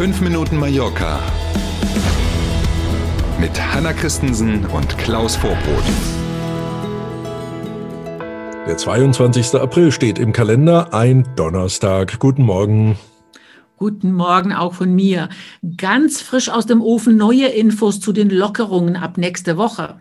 5 Minuten Mallorca mit Hanna Christensen und Klaus Vorbrot. Der 22. April steht im Kalender, ein Donnerstag. Guten Morgen. Guten Morgen auch von mir. Ganz frisch aus dem Ofen neue Infos zu den Lockerungen ab nächste Woche.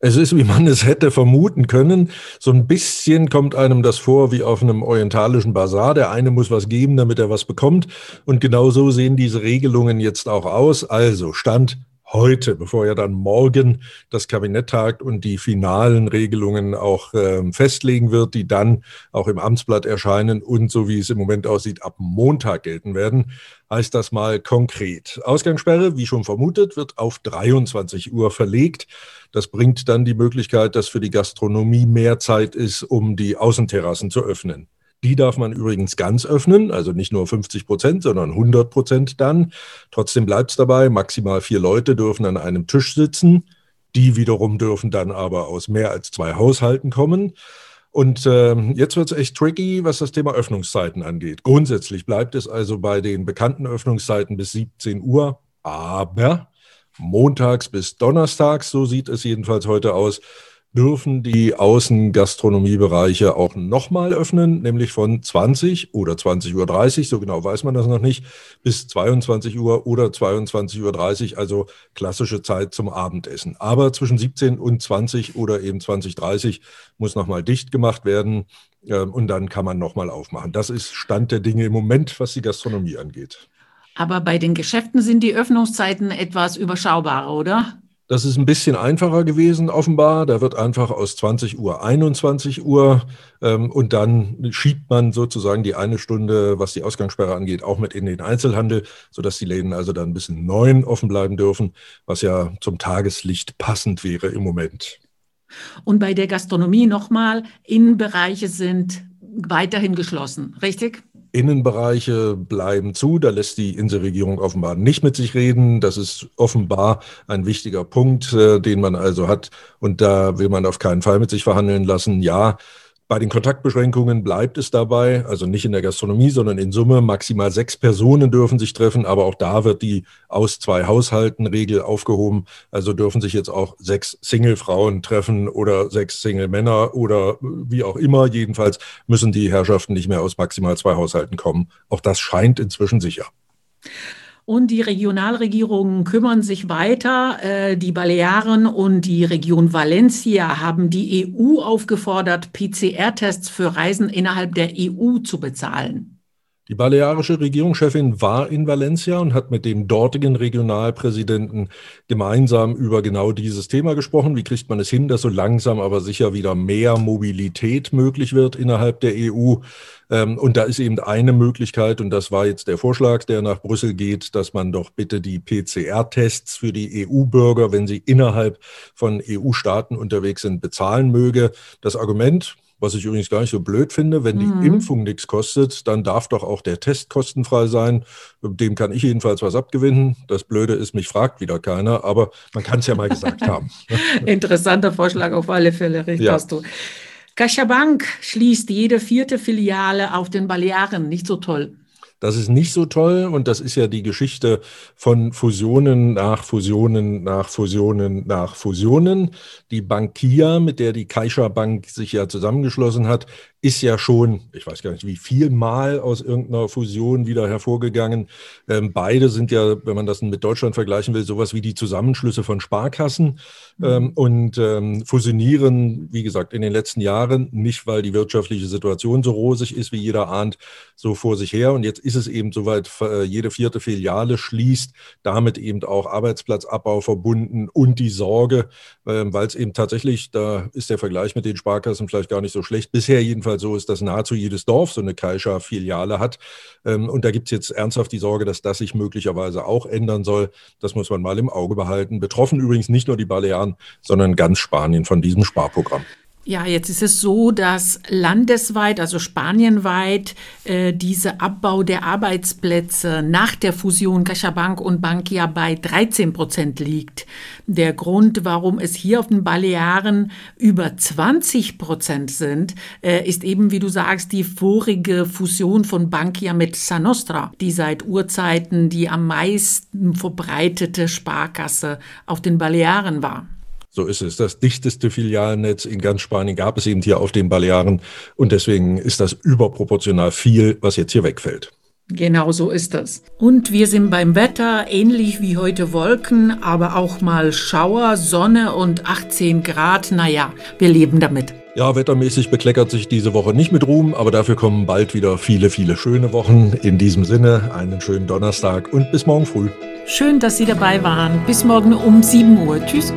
Es ist, wie man es hätte vermuten können. So ein bisschen kommt einem das vor wie auf einem orientalischen Bazar. Der eine muss was geben, damit er was bekommt. Und genau so sehen diese Regelungen jetzt auch aus. Also Stand heute, bevor ja dann morgen das Kabinett tagt und die finalen Regelungen auch äh, festlegen wird, die dann auch im Amtsblatt erscheinen und so wie es im Moment aussieht, ab Montag gelten werden, heißt das mal konkret. Ausgangssperre, wie schon vermutet, wird auf 23 Uhr verlegt. Das bringt dann die Möglichkeit, dass für die Gastronomie mehr Zeit ist, um die Außenterrassen zu öffnen. Die darf man übrigens ganz öffnen, also nicht nur 50 Prozent, sondern 100 Prozent dann. Trotzdem bleibt es dabei, maximal vier Leute dürfen an einem Tisch sitzen. Die wiederum dürfen dann aber aus mehr als zwei Haushalten kommen. Und äh, jetzt wird es echt tricky, was das Thema Öffnungszeiten angeht. Grundsätzlich bleibt es also bei den bekannten Öffnungszeiten bis 17 Uhr, aber montags bis donnerstags, so sieht es jedenfalls heute aus, dürfen die Außengastronomiebereiche auch nochmal öffnen, nämlich von 20 oder 20.30 Uhr, so genau weiß man das noch nicht, bis 22 Uhr oder 22.30 Uhr, also klassische Zeit zum Abendessen. Aber zwischen 17 und 20 oder eben 20.30 muss nochmal dicht gemacht werden ähm, und dann kann man nochmal aufmachen. Das ist Stand der Dinge im Moment, was die Gastronomie angeht. Aber bei den Geschäften sind die Öffnungszeiten etwas überschaubarer, oder? Das ist ein bisschen einfacher gewesen, offenbar. Da wird einfach aus 20 Uhr 21 Uhr ähm, und dann schiebt man sozusagen die eine Stunde, was die Ausgangssperre angeht, auch mit in den Einzelhandel, sodass die Läden also dann bis neun offen bleiben dürfen, was ja zum Tageslicht passend wäre im Moment. Und bei der Gastronomie nochmal, Innenbereiche sind weiterhin geschlossen, richtig? Innenbereiche bleiben zu. Da lässt die Inselregierung offenbar nicht mit sich reden. Das ist offenbar ein wichtiger Punkt, äh, den man also hat. Und da will man auf keinen Fall mit sich verhandeln lassen. Ja, bei den Kontaktbeschränkungen bleibt es dabei, also nicht in der Gastronomie, sondern in Summe maximal sechs Personen dürfen sich treffen, aber auch da wird die aus zwei Haushalten Regel aufgehoben. Also dürfen sich jetzt auch sechs Single-Frauen treffen oder sechs Single-Männer oder wie auch immer. Jedenfalls müssen die Herrschaften nicht mehr aus maximal zwei Haushalten kommen. Auch das scheint inzwischen sicher. Und die Regionalregierungen kümmern sich weiter. Äh, die Balearen und die Region Valencia haben die EU aufgefordert, PCR-Tests für Reisen innerhalb der EU zu bezahlen. Die balearische Regierungschefin war in Valencia und hat mit dem dortigen Regionalpräsidenten gemeinsam über genau dieses Thema gesprochen. Wie kriegt man es hin, dass so langsam aber sicher wieder mehr Mobilität möglich wird innerhalb der EU? Ähm, und da ist eben eine Möglichkeit, und das war jetzt der Vorschlag, der nach Brüssel geht, dass man doch bitte die PCR-Tests für die EU-Bürger, wenn sie innerhalb von EU-Staaten unterwegs sind, bezahlen möge. Das Argument, was ich übrigens gar nicht so blöd finde, wenn die mhm. Impfung nichts kostet, dann darf doch auch der Test kostenfrei sein. Dem kann ich jedenfalls was abgewinnen. Das Blöde ist, mich fragt wieder keiner, aber man kann es ja mal gesagt haben. Interessanter Vorschlag auf alle Fälle, richtig ja. hast du. CaixaBank schließt jede vierte Filiale auf den Balearen. Nicht so toll. Das ist nicht so toll und das ist ja die Geschichte von Fusionen nach Fusionen nach Fusionen nach Fusionen. Die Bankia, mit der die Caixa Bank sich ja zusammengeschlossen hat, ist ja schon, ich weiß gar nicht wie viel Mal aus irgendeiner Fusion wieder hervorgegangen. Ähm, beide sind ja, wenn man das mit Deutschland vergleichen will, sowas wie die Zusammenschlüsse von Sparkassen mhm. ähm, und ähm, fusionieren, wie gesagt, in den letzten Jahren nicht, weil die wirtschaftliche Situation so rosig ist, wie jeder ahnt, so vor sich her. Und jetzt ist es eben soweit, äh, jede vierte Filiale schließt, damit eben auch Arbeitsplatzabbau verbunden und die Sorge, äh, weil es eben tatsächlich, da ist der Vergleich mit den Sparkassen vielleicht gar nicht so schlecht, bisher jedenfalls Fall so ist, dass nahezu jedes Dorf so eine Caixa-Filiale hat. Ähm, und da gibt es jetzt ernsthaft die Sorge, dass das sich möglicherweise auch ändern soll. Das muss man mal im Auge behalten. Betroffen übrigens nicht nur die Balearen, sondern ganz Spanien von diesem Sparprogramm. Ja, jetzt ist es so, dass landesweit, also spanienweit, äh, dieser Abbau der Arbeitsplätze nach der Fusion CaixaBank und Bankia bei 13 Prozent liegt. Der Grund, warum es hier auf den Balearen über 20 Prozent sind, äh, ist eben, wie du sagst, die vorige Fusion von Bankia mit Sanostra, die seit Urzeiten die am meisten verbreitete Sparkasse auf den Balearen war. So ist es. Das dichteste Filialnetz in ganz Spanien gab es eben hier auf den Balearen. Und deswegen ist das überproportional viel, was jetzt hier wegfällt. Genau so ist das. Und wir sind beim Wetter ähnlich wie heute Wolken, aber auch mal Schauer, Sonne und 18 Grad. Naja, wir leben damit. Ja, wettermäßig bekleckert sich diese Woche nicht mit Ruhm, aber dafür kommen bald wieder viele, viele schöne Wochen. In diesem Sinne, einen schönen Donnerstag und bis morgen früh. Schön, dass Sie dabei waren. Bis morgen um 7 Uhr. Tschüss.